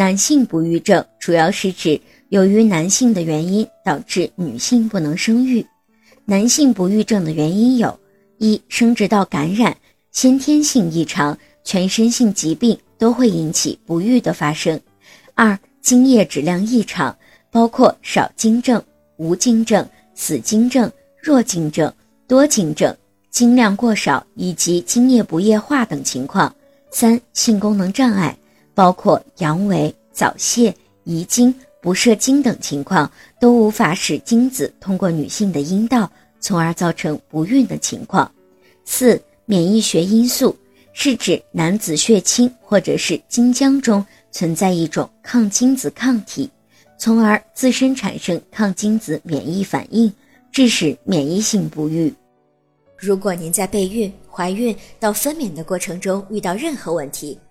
男性不育症主要是指由于男性的原因导致女性不能生育。男性不育症的原因有：一、生殖道感染、先天性异常、全身性疾病都会引起不育的发生；二、精液质量异常，包括少精症、无精症、死精症、弱精症、多精症、精量过少以及精液不液化等情况；三、性功能障碍。包括阳痿、早泄、遗精、不射精等情况，都无法使精子通过女性的阴道，从而造成不孕的情况。四、免疫学因素是指男子血清或者是精浆中存在一种抗精子抗体，从而自身产生抗精子免疫反应，致使免疫性不育。如果您在备孕、怀孕到分娩的过程中遇到任何问题，